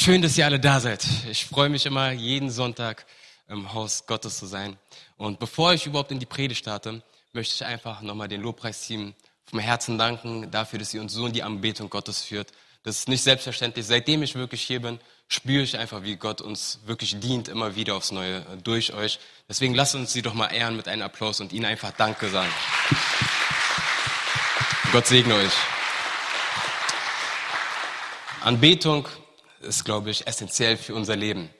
Schön, dass ihr alle da seid. Ich freue mich immer, jeden Sonntag im Haus Gottes zu sein. Und bevor ich überhaupt in die Predigt starte, möchte ich einfach nochmal den Lobpreisteam vom Herzen danken dafür, dass ihr uns so in die Anbetung Gottes führt. Das ist nicht selbstverständlich. Seitdem ich wirklich hier bin, spüre ich einfach, wie Gott uns wirklich dient, immer wieder aufs Neue durch euch. Deswegen lasst uns sie doch mal ehren mit einem Applaus und ihnen einfach Danke sagen. Gott segne euch. Anbetung ist, glaube ich, essentiell für unser Leben.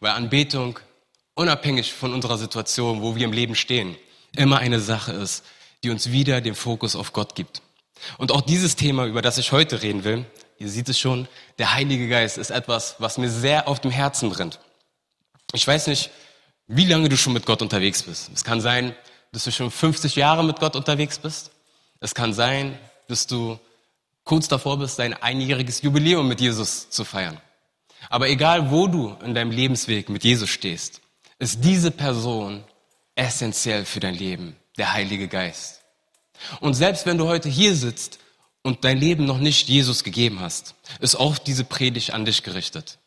Weil Anbetung, unabhängig von unserer Situation, wo wir im Leben stehen, immer eine Sache ist, die uns wieder den Fokus auf Gott gibt. Und auch dieses Thema, über das ich heute reden will, ihr seht es schon, der Heilige Geist ist etwas, was mir sehr auf dem Herzen brennt. Ich weiß nicht, wie lange du schon mit Gott unterwegs bist. Es kann sein, dass du schon 50 Jahre mit Gott unterwegs bist. Es kann sein, dass du kurz davor bist, dein einjähriges Jubiläum mit Jesus zu feiern. Aber egal, wo du in deinem Lebensweg mit Jesus stehst, ist diese Person essentiell für dein Leben, der Heilige Geist. Und selbst wenn du heute hier sitzt und dein Leben noch nicht Jesus gegeben hast, ist auch diese Predigt an dich gerichtet.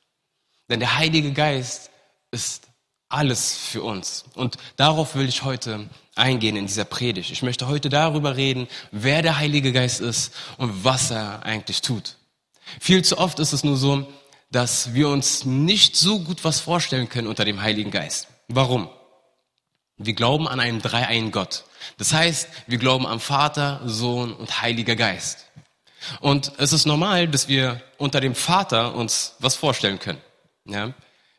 Denn der Heilige Geist ist alles für uns. Und darauf will ich heute eingehen in dieser Predigt. Ich möchte heute darüber reden, wer der Heilige Geist ist und was er eigentlich tut. Viel zu oft ist es nur so, dass wir uns nicht so gut was vorstellen können unter dem Heiligen Geist. Warum? Wir glauben an einen dreieinen Gott. Das heißt, wir glauben am Vater, Sohn und Heiliger Geist. Und es ist normal, dass wir unter dem Vater uns was vorstellen können. Ja?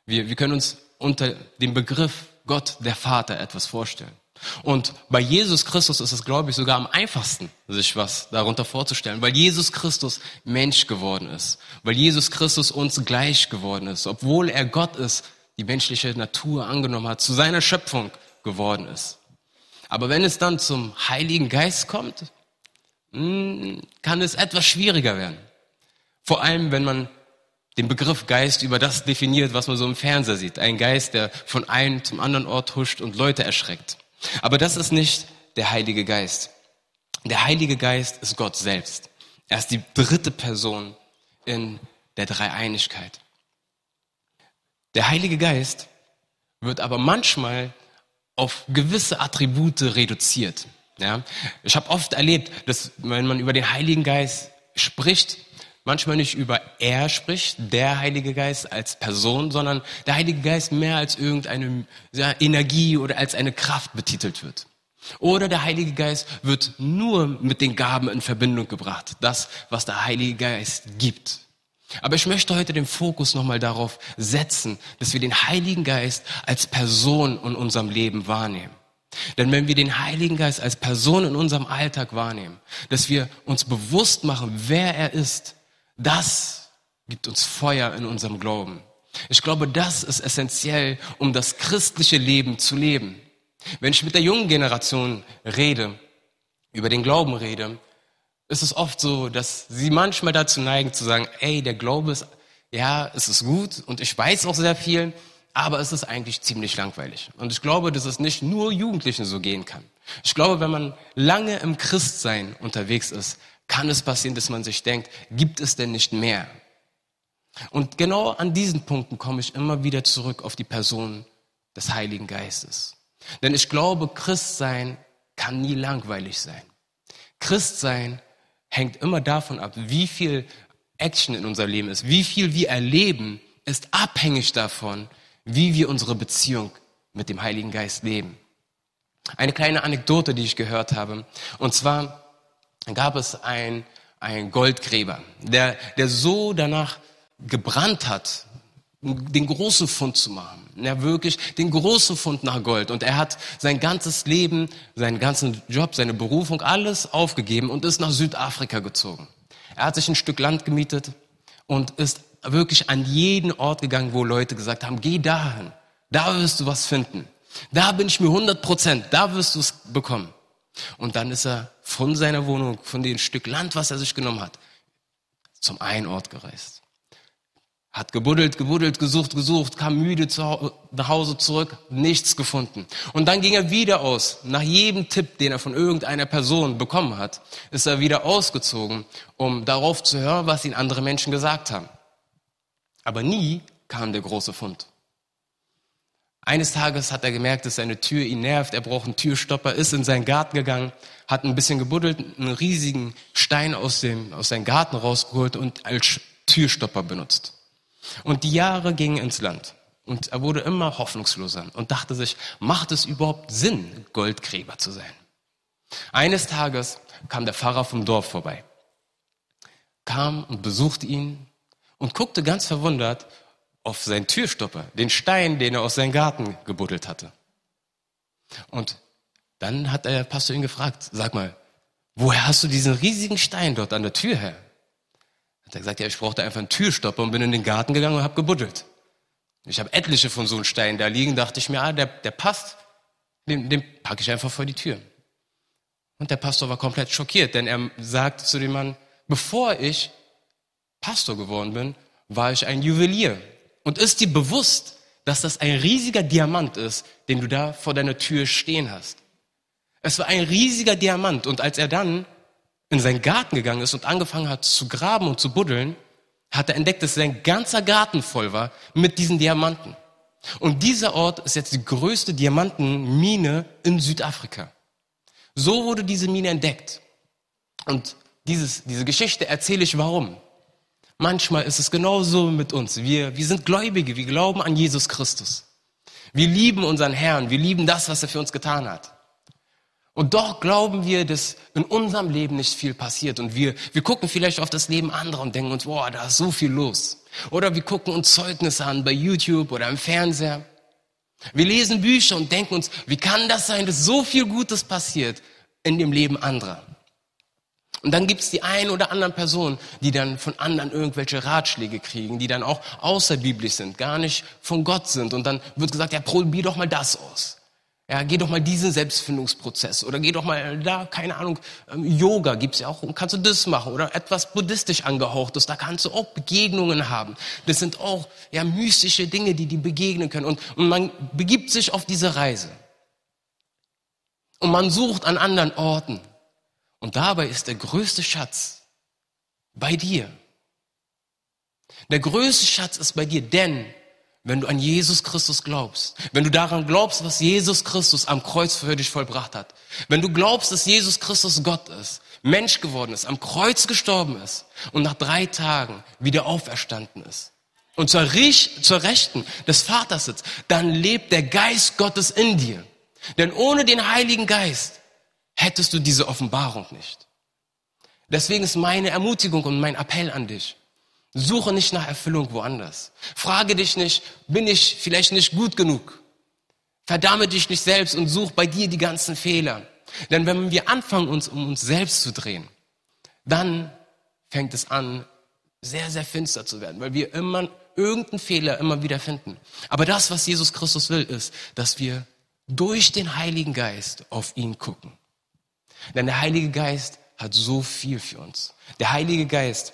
Wir, wir können uns unter dem Begriff Gott, der Vater, etwas vorstellen. Und bei Jesus Christus ist es, glaube ich, sogar am einfachsten, sich was darunter vorzustellen, weil Jesus Christus Mensch geworden ist, weil Jesus Christus uns gleich geworden ist, obwohl er Gott ist, die menschliche Natur angenommen hat, zu seiner Schöpfung geworden ist. Aber wenn es dann zum Heiligen Geist kommt, hm, kann es etwas schwieriger werden. Vor allem, wenn man den Begriff Geist über das definiert, was man so im Fernseher sieht. Ein Geist, der von einem zum anderen Ort huscht und Leute erschreckt. Aber das ist nicht der Heilige Geist. Der Heilige Geist ist Gott selbst. Er ist die dritte Person in der Dreieinigkeit. Der Heilige Geist wird aber manchmal auf gewisse Attribute reduziert. Ja? Ich habe oft erlebt, dass wenn man über den Heiligen Geist spricht, manchmal nicht über er spricht, der Heilige Geist als Person, sondern der Heilige Geist mehr als irgendeine Energie oder als eine Kraft betitelt wird. Oder der Heilige Geist wird nur mit den Gaben in Verbindung gebracht, das, was der Heilige Geist gibt. Aber ich möchte heute den Fokus nochmal darauf setzen, dass wir den Heiligen Geist als Person in unserem Leben wahrnehmen. Denn wenn wir den Heiligen Geist als Person in unserem Alltag wahrnehmen, dass wir uns bewusst machen, wer er ist, das gibt uns Feuer in unserem Glauben. Ich glaube, das ist essentiell, um das christliche Leben zu leben. Wenn ich mit der jungen Generation rede, über den Glauben rede, ist es oft so, dass sie manchmal dazu neigen zu sagen, ey, der Glaube ist, ja, es ist gut und ich weiß auch sehr viel, aber es ist eigentlich ziemlich langweilig. Und ich glaube, dass es nicht nur Jugendlichen so gehen kann. Ich glaube, wenn man lange im Christsein unterwegs ist, kann es passieren, dass man sich denkt, gibt es denn nicht mehr? Und genau an diesen Punkten komme ich immer wieder zurück auf die Person des Heiligen Geistes. Denn ich glaube, Christsein kann nie langweilig sein. Christsein hängt immer davon ab, wie viel Action in unserem Leben ist, wie viel wir erleben, ist abhängig davon, wie wir unsere Beziehung mit dem Heiligen Geist leben. Eine kleine Anekdote, die ich gehört habe. Und zwar gab es ein, ein Goldgräber, der, der so danach gebrannt hat, den großen Fund zu machen. Ja, wirklich den großen Fund nach Gold. Und er hat sein ganzes Leben, seinen ganzen Job, seine Berufung, alles aufgegeben und ist nach Südafrika gezogen. Er hat sich ein Stück Land gemietet und ist wirklich an jeden Ort gegangen, wo Leute gesagt haben, geh dahin, da wirst du was finden. Da bin ich mir 100 Prozent, da wirst du es bekommen. Und dann ist er von seiner Wohnung, von dem Stück Land, was er sich genommen hat, zum einen Ort gereist. Hat gebuddelt, gebuddelt, gesucht, gesucht, kam müde nach Hause zurück, nichts gefunden. Und dann ging er wieder aus. Nach jedem Tipp, den er von irgendeiner Person bekommen hat, ist er wieder ausgezogen, um darauf zu hören, was ihn andere Menschen gesagt haben. Aber nie kam der große Fund. Eines Tages hat er gemerkt, dass seine Tür ihn nervt, er braucht einen Türstopper, ist in seinen Garten gegangen, hat ein bisschen gebuddelt, einen riesigen Stein aus, dem, aus seinem Garten rausgeholt und als Türstopper benutzt. Und die Jahre gingen ins Land. Und er wurde immer hoffnungsloser und dachte sich, macht es überhaupt Sinn, Goldgräber zu sein? Eines Tages kam der Pfarrer vom Dorf vorbei, kam und besuchte ihn und guckte ganz verwundert auf seinen Türstopper, den Stein, den er aus seinem Garten gebuddelt hatte. Und dann hat der Pastor ihn gefragt, sag mal, woher hast du diesen riesigen Stein dort an der Tür her? Hat er gesagt, ja, ich brauchte einfach einen Türstopper und bin in den Garten gegangen und habe gebuddelt. Ich habe etliche von so einem Stein da liegen, dachte ich mir, ah, der, der passt, den, den packe ich einfach vor die Tür. Und der Pastor war komplett schockiert, denn er sagte zu dem Mann, bevor ich Pastor geworden bin, war ich ein Juwelier. Und ist dir bewusst, dass das ein riesiger Diamant ist, den du da vor deiner Tür stehen hast? Es war ein riesiger Diamant. Und als er dann in seinen Garten gegangen ist und angefangen hat zu graben und zu buddeln, hat er entdeckt, dass sein ganzer Garten voll war mit diesen Diamanten. Und dieser Ort ist jetzt die größte Diamantenmine in Südafrika. So wurde diese Mine entdeckt. Und dieses, diese Geschichte erzähle ich warum. Manchmal ist es genauso mit uns. Wir, wir sind Gläubige, wir glauben an Jesus Christus. Wir lieben unseren Herrn, wir lieben das, was er für uns getan hat. Und doch glauben wir, dass in unserem Leben nicht viel passiert. Und wir, wir gucken vielleicht auf das Leben anderer und denken uns, boah, da ist so viel los. Oder wir gucken uns Zeugnisse an bei YouTube oder im Fernseher. Wir lesen Bücher und denken uns, wie kann das sein, dass so viel Gutes passiert in dem Leben anderer? Und dann gibt es die ein oder anderen Personen, die dann von anderen irgendwelche Ratschläge kriegen, die dann auch außerbiblisch sind, gar nicht von Gott sind. Und dann wird gesagt, ja, probier doch mal das aus. Ja, geh doch mal diesen Selbstfindungsprozess oder geh doch mal da, keine Ahnung, ähm, Yoga gibt's ja auch, kannst du das machen oder etwas buddhistisch angehauchtes, da kannst du auch Begegnungen haben. Das sind auch ja mystische Dinge, die die begegnen können und, und man begibt sich auf diese Reise. Und man sucht an anderen Orten. Und dabei ist der größte Schatz bei dir. Der größte Schatz ist bei dir, denn wenn du an Jesus Christus glaubst, wenn du daran glaubst, was Jesus Christus am Kreuz für dich vollbracht hat, wenn du glaubst, dass Jesus Christus Gott ist, Mensch geworden ist, am Kreuz gestorben ist und nach drei Tagen wieder auferstanden ist und zur, zur Rechten des Vaters sitzt, dann lebt der Geist Gottes in dir. Denn ohne den Heiligen Geist hättest du diese Offenbarung nicht. Deswegen ist meine Ermutigung und mein Appell an dich. Suche nicht nach Erfüllung woanders. Frage dich nicht, bin ich vielleicht nicht gut genug? Verdamme dich nicht selbst und such bei dir die ganzen Fehler. Denn wenn wir anfangen, uns um uns selbst zu drehen, dann fängt es an, sehr, sehr finster zu werden, weil wir immer irgendeinen Fehler immer wieder finden. Aber das, was Jesus Christus will, ist, dass wir durch den Heiligen Geist auf ihn gucken. Denn der Heilige Geist hat so viel für uns. Der Heilige Geist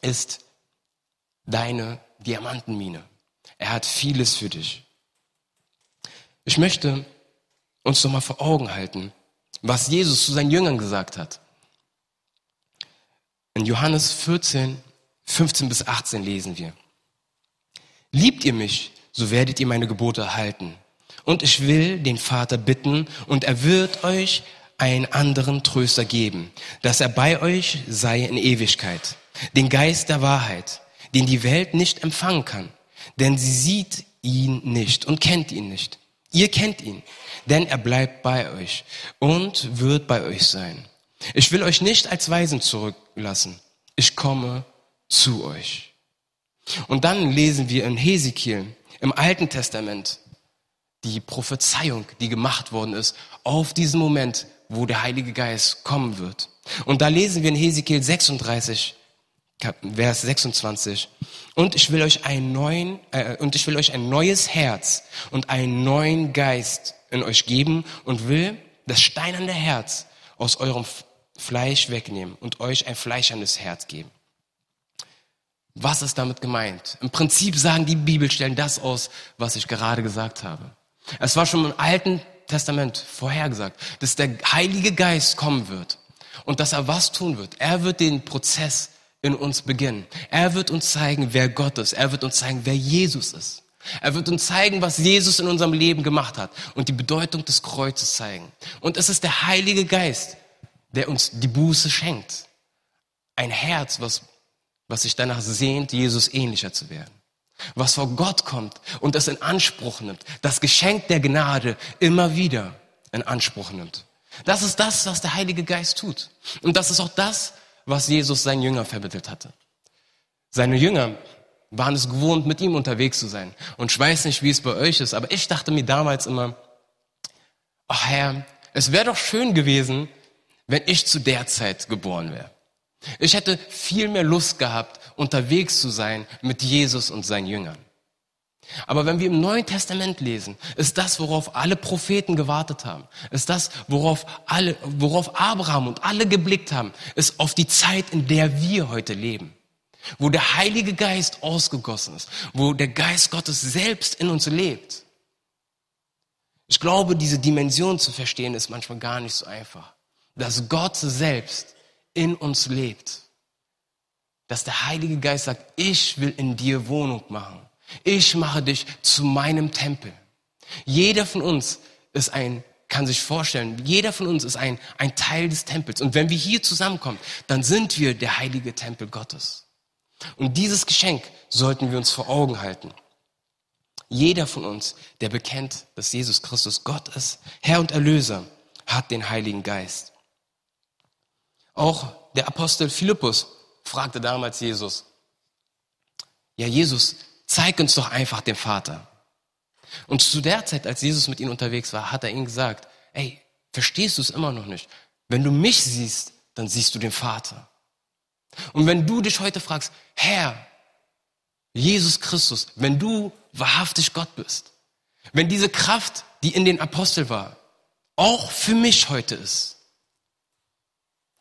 ist deine Diamantenmine. Er hat vieles für dich. Ich möchte uns noch mal vor Augen halten, was Jesus zu seinen Jüngern gesagt hat. In Johannes 14, 15 bis 18 lesen wir. Liebt ihr mich, so werdet ihr meine Gebote erhalten. Und ich will den Vater bitten, und er wird euch einen anderen Tröster geben, dass er bei euch sei in Ewigkeit, den Geist der Wahrheit, den die Welt nicht empfangen kann, denn sie sieht ihn nicht und kennt ihn nicht. Ihr kennt ihn, denn er bleibt bei euch und wird bei euch sein. Ich will euch nicht als Weisen zurücklassen. Ich komme zu euch. Und dann lesen wir in Hesekiel im Alten Testament die Prophezeiung, die gemacht worden ist auf diesen Moment, wo der Heilige Geist kommen wird. Und da lesen wir in Hesekiel 36, Vers 26. Und ich will euch einen neuen, äh, und ich will euch ein neues Herz und einen neuen Geist in euch geben und will das steinerne Herz aus eurem Fleisch wegnehmen und euch ein fleischernes Herz geben. Was ist damit gemeint? Im Prinzip sagen die Bibelstellen das aus, was ich gerade gesagt habe. Es war schon im Alten Testament vorhergesagt, dass der Heilige Geist kommen wird und dass er was tun wird. Er wird den Prozess in uns beginnen. Er wird uns zeigen, wer Gott ist. Er wird uns zeigen, wer Jesus ist. Er wird uns zeigen, was Jesus in unserem Leben gemacht hat und die Bedeutung des Kreuzes zeigen. Und es ist der Heilige Geist, der uns die Buße schenkt. Ein Herz, was, was sich danach sehnt, Jesus ähnlicher zu werden. Was vor Gott kommt und es in Anspruch nimmt. Das Geschenk der Gnade immer wieder in Anspruch nimmt. Das ist das, was der Heilige Geist tut. Und das ist auch das, was Jesus seinen Jüngern vermittelt hatte. Seine Jünger waren es gewohnt, mit ihm unterwegs zu sein. Und ich weiß nicht, wie es bei euch ist, aber ich dachte mir damals immer, ach Herr, es wäre doch schön gewesen, wenn ich zu der Zeit geboren wäre. Ich hätte viel mehr Lust gehabt, unterwegs zu sein mit Jesus und seinen Jüngern. Aber wenn wir im Neuen Testament lesen, ist das, worauf alle Propheten gewartet haben, ist das, worauf alle, worauf Abraham und alle geblickt haben, ist auf die Zeit, in der wir heute leben. Wo der Heilige Geist ausgegossen ist, wo der Geist Gottes selbst in uns lebt. Ich glaube, diese Dimension zu verstehen ist manchmal gar nicht so einfach dass Gott selbst in uns lebt. Dass der Heilige Geist sagt, ich will in dir Wohnung machen. Ich mache dich zu meinem Tempel. Jeder von uns ist ein, kann sich vorstellen, jeder von uns ist ein, ein Teil des Tempels. Und wenn wir hier zusammenkommen, dann sind wir der heilige Tempel Gottes. Und dieses Geschenk sollten wir uns vor Augen halten. Jeder von uns, der bekennt, dass Jesus Christus Gott ist, Herr und Erlöser, hat den Heiligen Geist. Auch der Apostel Philippus fragte damals Jesus, ja Jesus, zeig uns doch einfach den Vater. Und zu der Zeit, als Jesus mit ihnen unterwegs war, hat er ihnen gesagt, ey, verstehst du es immer noch nicht? Wenn du mich siehst, dann siehst du den Vater. Und wenn du dich heute fragst, Herr, Jesus Christus, wenn du wahrhaftig Gott bist, wenn diese Kraft, die in den Apostel war, auch für mich heute ist,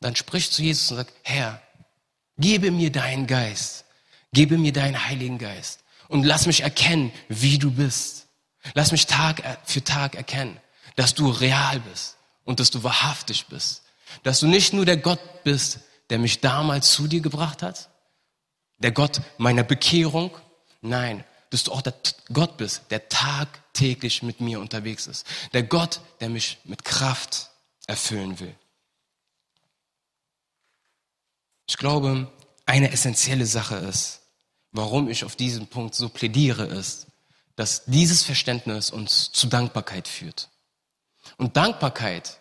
dann sprich zu Jesus und sag, Herr, gebe mir deinen Geist, gebe mir deinen Heiligen Geist und lass mich erkennen, wie du bist. Lass mich Tag für Tag erkennen, dass du real bist und dass du wahrhaftig bist. Dass du nicht nur der Gott bist, der mich damals zu dir gebracht hat, der Gott meiner Bekehrung, nein, dass du auch der Gott bist, der tagtäglich mit mir unterwegs ist. Der Gott, der mich mit Kraft erfüllen will. Ich glaube, eine essentielle Sache ist, warum ich auf diesen Punkt so plädiere, ist, dass dieses Verständnis uns zu Dankbarkeit führt. Und Dankbarkeit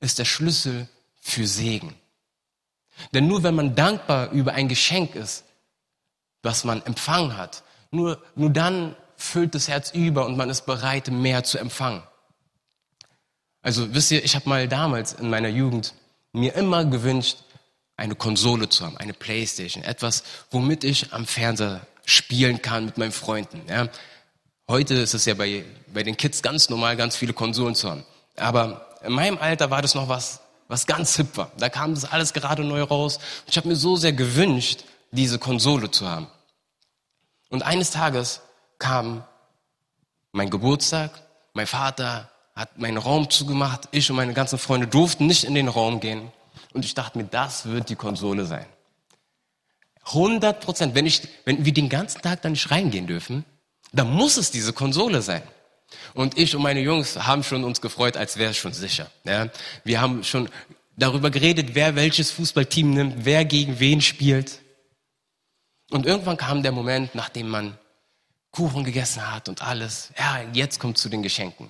ist der Schlüssel für Segen. Denn nur wenn man dankbar über ein Geschenk ist, was man empfangen hat, nur, nur dann füllt das Herz über und man ist bereit, mehr zu empfangen. Also wisst ihr, ich habe mal damals in meiner Jugend mir immer gewünscht, eine Konsole zu haben, eine Playstation, etwas, womit ich am Fernseher spielen kann mit meinen Freunden. Ja. Heute ist es ja bei, bei den Kids ganz normal, ganz viele Konsolen zu haben. Aber in meinem Alter war das noch was, was ganz hip war. Da kam das alles gerade neu raus. Ich habe mir so sehr gewünscht, diese Konsole zu haben. Und eines Tages kam mein Geburtstag, mein Vater hat meinen Raum zugemacht, ich und meine ganzen Freunde durften nicht in den Raum gehen. Und ich dachte mir, das wird die Konsole sein. 100 Prozent. Wenn, ich, wenn wir den ganzen Tag da nicht reingehen dürfen, dann muss es diese Konsole sein. Und ich und meine Jungs haben schon uns gefreut, als wäre es schon sicher. Ja? Wir haben schon darüber geredet, wer welches Fußballteam nimmt, wer gegen wen spielt. Und irgendwann kam der Moment, nachdem man Kuchen gegessen hat und alles. Ja, jetzt kommt zu den Geschenken.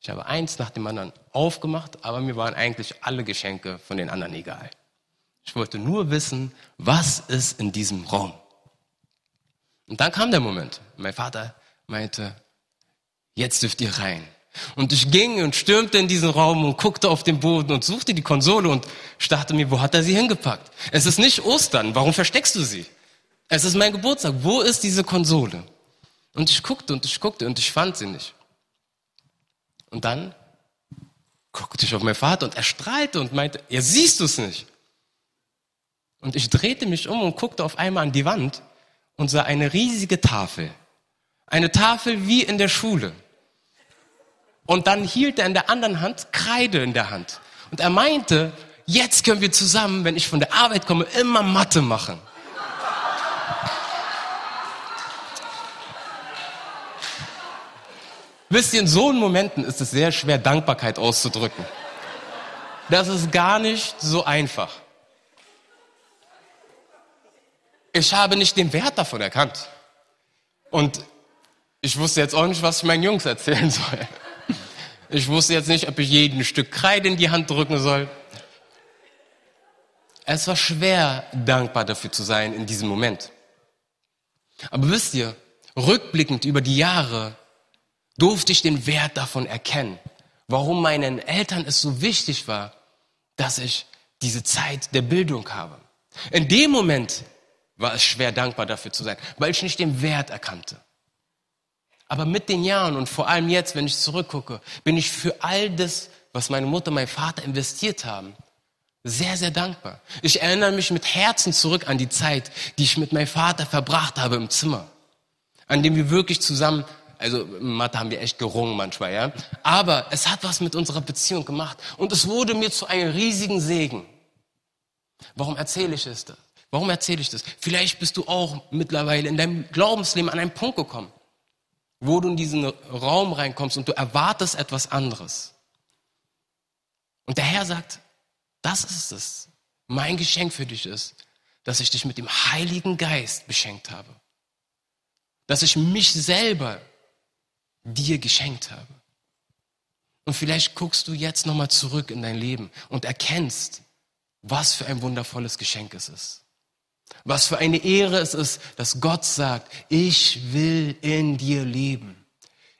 Ich habe eins nach dem anderen aufgemacht, aber mir waren eigentlich alle Geschenke von den anderen egal. Ich wollte nur wissen, was ist in diesem Raum. Und dann kam der Moment. Mein Vater meinte, jetzt dürft ihr rein. Und ich ging und stürmte in diesen Raum und guckte auf den Boden und suchte die Konsole und dachte mir, wo hat er sie hingepackt? Es ist nicht Ostern, warum versteckst du sie? Es ist mein Geburtstag, wo ist diese Konsole? Und ich guckte und ich guckte und ich fand sie nicht. Und dann guckte ich auf meinen Vater und er strahlte und meinte, ja, siehst du es nicht? Und ich drehte mich um und guckte auf einmal an die Wand und sah eine riesige Tafel. Eine Tafel wie in der Schule. Und dann hielt er in der anderen Hand Kreide in der Hand. Und er meinte, jetzt können wir zusammen, wenn ich von der Arbeit komme, immer Mathe machen. Wisst ihr, in so Momenten ist es sehr schwer, Dankbarkeit auszudrücken. Das ist gar nicht so einfach. Ich habe nicht den Wert davon erkannt. Und ich wusste jetzt auch nicht, was ich meinen Jungs erzählen soll. Ich wusste jetzt nicht, ob ich jeden Stück Kreide in die Hand drücken soll. Es war schwer, dankbar dafür zu sein in diesem Moment. Aber wisst ihr, rückblickend über die Jahre durfte ich den Wert davon erkennen, warum meinen Eltern es so wichtig war, dass ich diese Zeit der Bildung habe. In dem Moment war es schwer, dankbar dafür zu sein, weil ich nicht den Wert erkannte. Aber mit den Jahren und vor allem jetzt, wenn ich zurückgucke, bin ich für all das, was meine Mutter, mein Vater investiert haben, sehr, sehr dankbar. Ich erinnere mich mit Herzen zurück an die Zeit, die ich mit meinem Vater verbracht habe im Zimmer, an dem wir wirklich zusammen also Mathe haben wir echt gerungen manchmal, ja. Aber es hat was mit unserer Beziehung gemacht und es wurde mir zu einem riesigen Segen. Warum erzähle ich es das? Warum erzähle ich das? Vielleicht bist du auch mittlerweile in deinem Glaubensleben an einen Punkt gekommen, wo du in diesen Raum reinkommst und du erwartest etwas anderes. Und der Herr sagt, das ist es. Mein Geschenk für dich ist, dass ich dich mit dem Heiligen Geist beschenkt habe. Dass ich mich selber dir geschenkt habe. Und vielleicht guckst du jetzt nochmal zurück in dein Leben und erkennst, was für ein wundervolles Geschenk es ist. Was für eine Ehre es ist, dass Gott sagt, ich will in dir leben.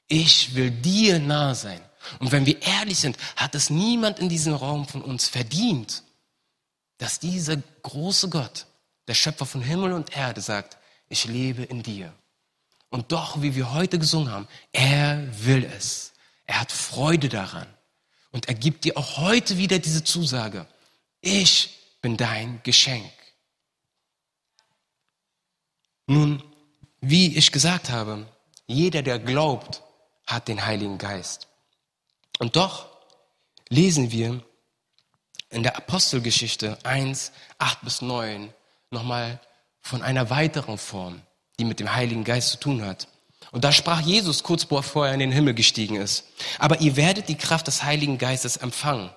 Ich will dir nah sein. Und wenn wir ehrlich sind, hat es niemand in diesem Raum von uns verdient, dass dieser große Gott, der Schöpfer von Himmel und Erde, sagt, ich lebe in dir. Und doch, wie wir heute gesungen haben, er will es. Er hat Freude daran. Und er gibt dir auch heute wieder diese Zusage. Ich bin dein Geschenk. Nun, wie ich gesagt habe, jeder, der glaubt, hat den Heiligen Geist. Und doch lesen wir in der Apostelgeschichte 1, 8 bis 9 nochmal von einer weiteren Form die mit dem Heiligen Geist zu tun hat. Und da sprach Jesus kurz bevor er in den Himmel gestiegen ist. Aber ihr werdet die Kraft des Heiligen Geistes empfangen,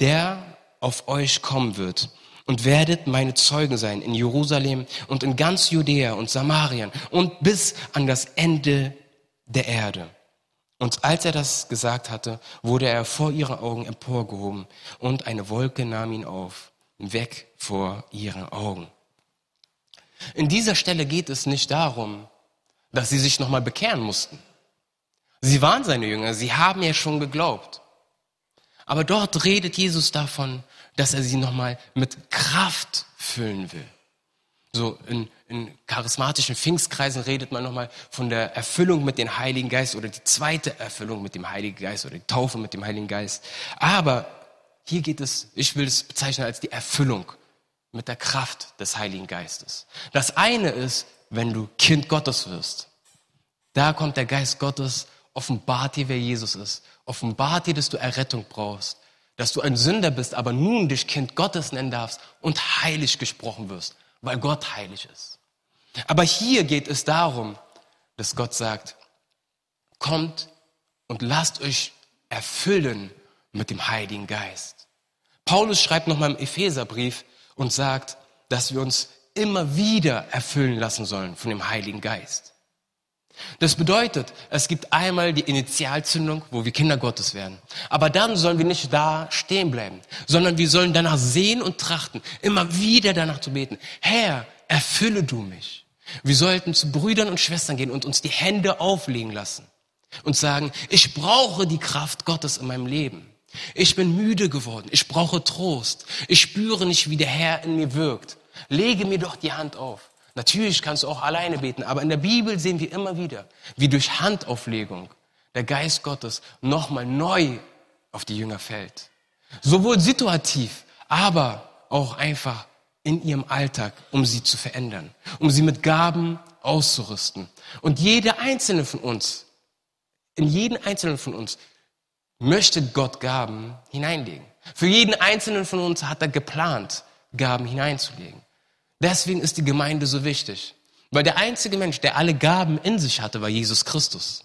der auf euch kommen wird und werdet meine Zeugen sein in Jerusalem und in ganz Judäa und Samarien und bis an das Ende der Erde. Und als er das gesagt hatte, wurde er vor ihren Augen emporgehoben und eine Wolke nahm ihn auf, weg vor ihren Augen. In dieser Stelle geht es nicht darum, dass sie sich nochmal bekehren mussten. Sie waren seine Jünger, sie haben ja schon geglaubt. Aber dort redet Jesus davon, dass er sie nochmal mit Kraft füllen will. So in, in charismatischen Pfingstkreisen redet man nochmal von der Erfüllung mit dem Heiligen Geist oder die zweite Erfüllung mit dem Heiligen Geist oder die Taufe mit dem Heiligen Geist. Aber hier geht es, ich will es bezeichnen als die Erfüllung mit der Kraft des Heiligen Geistes. Das eine ist, wenn du Kind Gottes wirst. Da kommt der Geist Gottes, offenbart dir, wer Jesus ist, offenbart dir, dass du Errettung brauchst, dass du ein Sünder bist, aber nun dich Kind Gottes nennen darfst und heilig gesprochen wirst, weil Gott heilig ist. Aber hier geht es darum, dass Gott sagt, kommt und lasst euch erfüllen mit dem Heiligen Geist. Paulus schreibt nochmal im Epheserbrief, und sagt, dass wir uns immer wieder erfüllen lassen sollen von dem Heiligen Geist. Das bedeutet, es gibt einmal die Initialzündung, wo wir Kinder Gottes werden. Aber dann sollen wir nicht da stehen bleiben, sondern wir sollen danach sehen und trachten, immer wieder danach zu beten. Herr, erfülle du mich. Wir sollten zu Brüdern und Schwestern gehen und uns die Hände auflegen lassen und sagen, ich brauche die Kraft Gottes in meinem Leben. Ich bin müde geworden. Ich brauche Trost. Ich spüre nicht, wie der Herr in mir wirkt. Lege mir doch die Hand auf. Natürlich kannst du auch alleine beten, aber in der Bibel sehen wir immer wieder, wie durch Handauflegung der Geist Gottes nochmal neu auf die Jünger fällt. Sowohl situativ, aber auch einfach in ihrem Alltag, um sie zu verändern, um sie mit Gaben auszurüsten. Und jede einzelne von uns, in jeden einzelnen von uns möchte Gott Gaben hineinlegen. Für jeden einzelnen von uns hat er geplant, Gaben hineinzulegen. Deswegen ist die Gemeinde so wichtig. Weil der einzige Mensch, der alle Gaben in sich hatte, war Jesus Christus.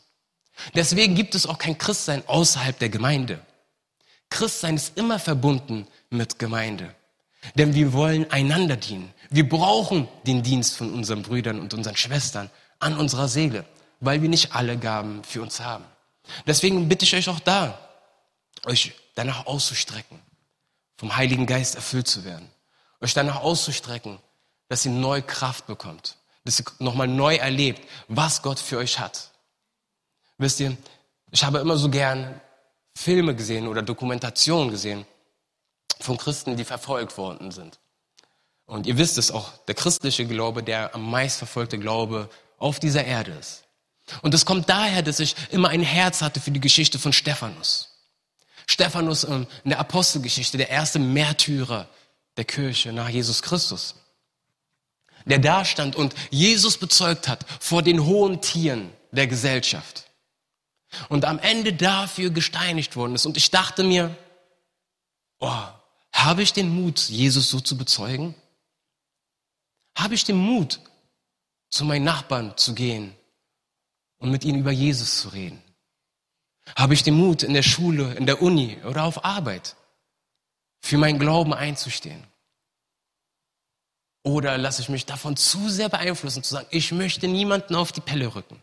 Deswegen gibt es auch kein Christsein außerhalb der Gemeinde. Christsein ist immer verbunden mit Gemeinde. Denn wir wollen einander dienen. Wir brauchen den Dienst von unseren Brüdern und unseren Schwestern an unserer Seele, weil wir nicht alle Gaben für uns haben. Deswegen bitte ich euch auch da, euch danach auszustrecken, vom Heiligen Geist erfüllt zu werden. Euch danach auszustrecken, dass ihr neue Kraft bekommt, dass ihr nochmal neu erlebt, was Gott für euch hat. Wisst ihr, ich habe immer so gern Filme gesehen oder Dokumentationen gesehen von Christen, die verfolgt worden sind. Und ihr wisst es auch, der christliche Glaube, der am meist verfolgte Glaube auf dieser Erde ist. Und es kommt daher, dass ich immer ein Herz hatte für die Geschichte von Stephanus. Stephanus ähm, in der Apostelgeschichte, der erste Märtyrer der Kirche nach Jesus Christus, der da stand und Jesus bezeugt hat vor den hohen Tieren der Gesellschaft und am Ende dafür gesteinigt worden ist. Und ich dachte mir, oh, habe ich den Mut, Jesus so zu bezeugen? Habe ich den Mut, zu meinen Nachbarn zu gehen und mit ihnen über Jesus zu reden? Habe ich den Mut, in der Schule, in der Uni oder auf Arbeit für meinen Glauben einzustehen? Oder lasse ich mich davon zu sehr beeinflussen, zu sagen, ich möchte niemanden auf die Pelle rücken.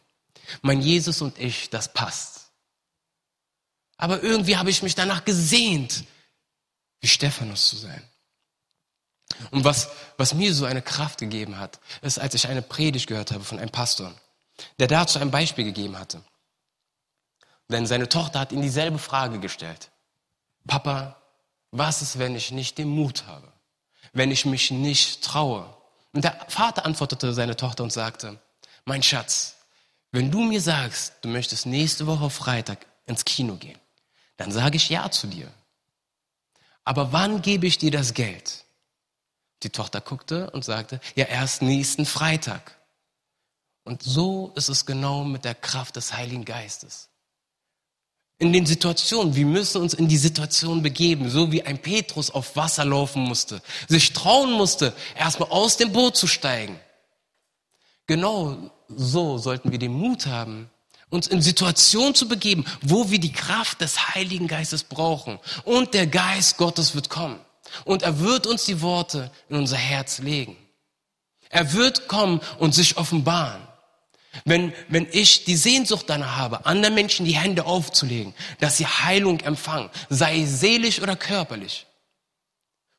Mein Jesus und ich, das passt. Aber irgendwie habe ich mich danach gesehnt, wie Stephanus zu sein. Und was, was mir so eine Kraft gegeben hat, ist, als ich eine Predigt gehört habe von einem Pastor, der dazu ein Beispiel gegeben hatte. Denn seine Tochter hat ihm dieselbe Frage gestellt. Papa, was ist, wenn ich nicht den Mut habe? Wenn ich mich nicht traue? Und der Vater antwortete seine Tochter und sagte, mein Schatz, wenn du mir sagst, du möchtest nächste Woche Freitag ins Kino gehen, dann sage ich ja zu dir. Aber wann gebe ich dir das Geld? Die Tochter guckte und sagte, ja erst nächsten Freitag. Und so ist es genau mit der Kraft des Heiligen Geistes. In den Situationen, wir müssen uns in die Situation begeben, so wie ein Petrus auf Wasser laufen musste, sich trauen musste, erstmal aus dem Boot zu steigen. Genau so sollten wir den Mut haben, uns in Situationen zu begeben, wo wir die Kraft des Heiligen Geistes brauchen. Und der Geist Gottes wird kommen. Und er wird uns die Worte in unser Herz legen. Er wird kommen und sich offenbaren. Wenn, wenn ich die Sehnsucht danach habe, anderen Menschen die Hände aufzulegen, dass sie Heilung empfangen, sei seelisch oder körperlich,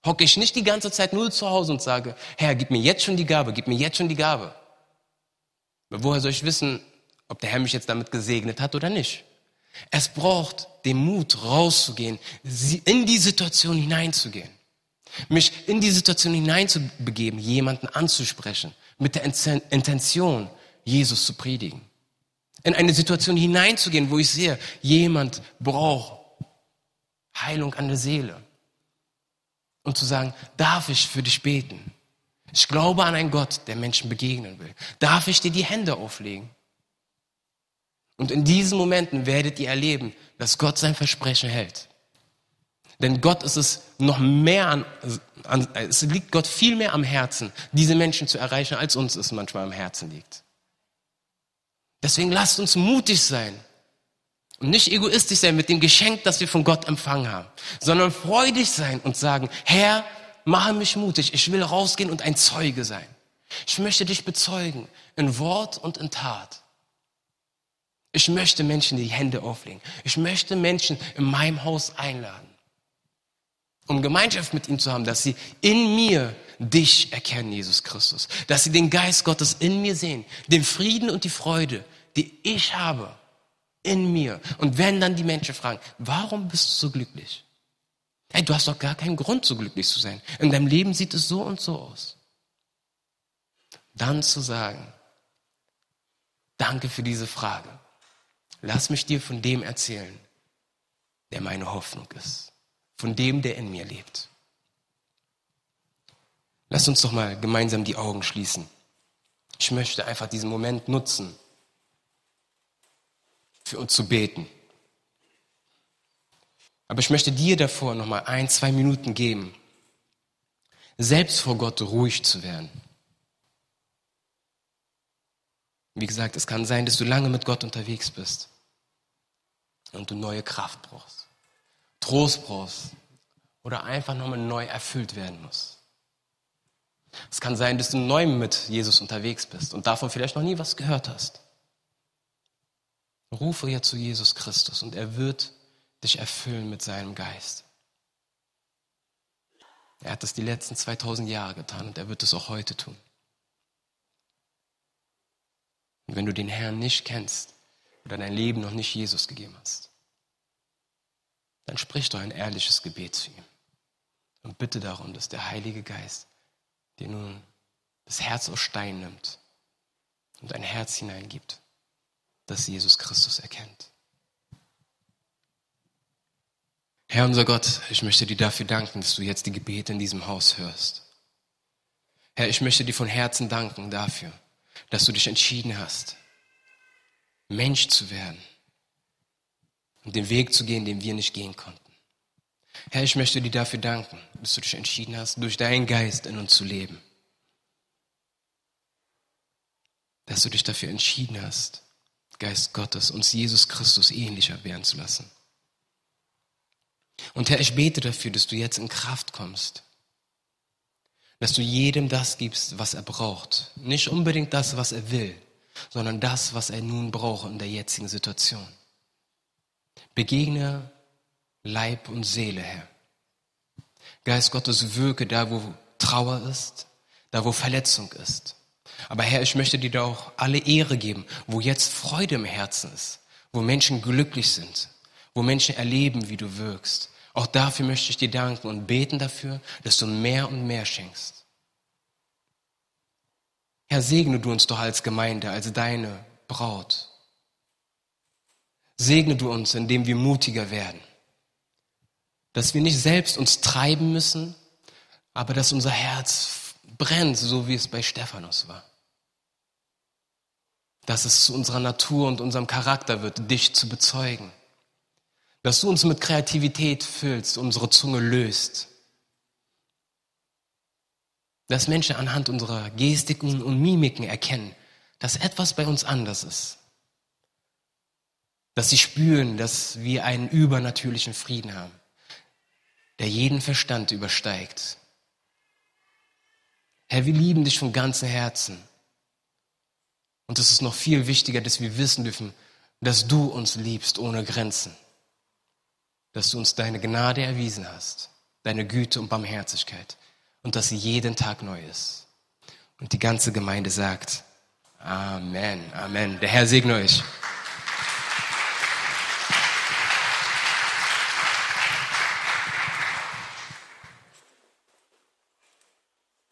hocke ich nicht die ganze Zeit nur zu Hause und sage, Herr, gib mir jetzt schon die Gabe, gib mir jetzt schon die Gabe. Woher soll ich wissen, ob der Herr mich jetzt damit gesegnet hat oder nicht? Es braucht den Mut, rauszugehen, in die Situation hineinzugehen. Mich in die Situation hineinzubegeben, jemanden anzusprechen, mit der Intention, Jesus zu predigen. In eine Situation hineinzugehen, wo ich sehe, jemand braucht Heilung an der Seele. Und zu sagen, darf ich für dich beten? Ich glaube an einen Gott, der Menschen begegnen will. Darf ich dir die Hände auflegen? Und in diesen Momenten werdet ihr erleben, dass Gott sein Versprechen hält. Denn Gott ist es noch mehr an, an, es liegt Gott viel mehr am Herzen, diese Menschen zu erreichen, als uns es manchmal am Herzen liegt. Deswegen lasst uns mutig sein und nicht egoistisch sein mit dem Geschenk, das wir von Gott empfangen haben, sondern freudig sein und sagen, Herr, mache mich mutig, ich will rausgehen und ein Zeuge sein. Ich möchte dich bezeugen in Wort und in Tat. Ich möchte Menschen die Hände auflegen. Ich möchte Menschen in meinem Haus einladen, um Gemeinschaft mit ihm zu haben, dass sie in mir dich erkennen, Jesus Christus. Dass sie den Geist Gottes in mir sehen, den Frieden und die Freude, die ich habe in mir. Und wenn dann die Menschen fragen, warum bist du so glücklich? Hey, du hast doch gar keinen Grund, so glücklich zu sein. In deinem Leben sieht es so und so aus. Dann zu sagen, danke für diese Frage. Lass mich dir von dem erzählen, der meine Hoffnung ist. Von dem, der in mir lebt. Lass uns doch mal gemeinsam die Augen schließen. Ich möchte einfach diesen Moment nutzen, für uns zu beten. Aber ich möchte dir davor nochmal ein, zwei Minuten geben, selbst vor Gott ruhig zu werden. Wie gesagt, es kann sein, dass du lange mit Gott unterwegs bist und du neue Kraft brauchst, Trost brauchst oder einfach nochmal neu erfüllt werden musst. Es kann sein, dass du neu mit Jesus unterwegs bist und davon vielleicht noch nie was gehört hast. Rufe jetzt zu Jesus Christus und er wird dich erfüllen mit seinem Geist. Er hat das die letzten 2000 Jahre getan und er wird es auch heute tun. Und wenn du den Herrn nicht kennst oder dein Leben noch nicht Jesus gegeben hast, dann sprich doch ein ehrliches Gebet zu ihm und bitte darum, dass der Heilige Geist dir nun das Herz aus Stein nimmt und ein Herz hineingibt, das Jesus Christus erkennt. Herr unser Gott, ich möchte dir dafür danken, dass du jetzt die Gebete in diesem Haus hörst. Herr, ich möchte dir von Herzen danken dafür, dass du dich entschieden hast, Mensch zu werden und den Weg zu gehen, den wir nicht gehen konnten. Herr, ich möchte dir dafür danken, dass du dich entschieden hast, durch deinen Geist in uns zu leben. Dass du dich dafür entschieden hast, Geist Gottes, uns Jesus Christus ähnlicher werden zu lassen. Und Herr, ich bete dafür, dass du jetzt in Kraft kommst. Dass du jedem das gibst, was er braucht. Nicht unbedingt das, was er will, sondern das, was er nun braucht in der jetzigen Situation. Begegne Leib und Seele, Herr. Geist Gottes, wirke da, wo Trauer ist, da, wo Verletzung ist. Aber Herr, ich möchte dir da auch alle Ehre geben, wo jetzt Freude im Herzen ist, wo Menschen glücklich sind, wo Menschen erleben, wie du wirkst. Auch dafür möchte ich dir danken und beten dafür, dass du mehr und mehr schenkst. Herr, segne du uns doch als Gemeinde, als deine Braut. Segne du uns, indem wir mutiger werden. Dass wir nicht selbst uns treiben müssen, aber dass unser Herz brennt, so wie es bei Stephanus war. Dass es zu unserer Natur und unserem Charakter wird, dich zu bezeugen. Dass du uns mit Kreativität füllst, unsere Zunge löst. Dass Menschen anhand unserer Gestiken und Mimiken erkennen, dass etwas bei uns anders ist dass sie spüren, dass wir einen übernatürlichen Frieden haben, der jeden Verstand übersteigt. Herr, wir lieben dich von ganzem Herzen. Und es ist noch viel wichtiger, dass wir wissen dürfen, dass du uns liebst ohne Grenzen. Dass du uns deine Gnade erwiesen hast, deine Güte und Barmherzigkeit. Und dass sie jeden Tag neu ist. Und die ganze Gemeinde sagt, Amen, Amen. Der Herr segne euch.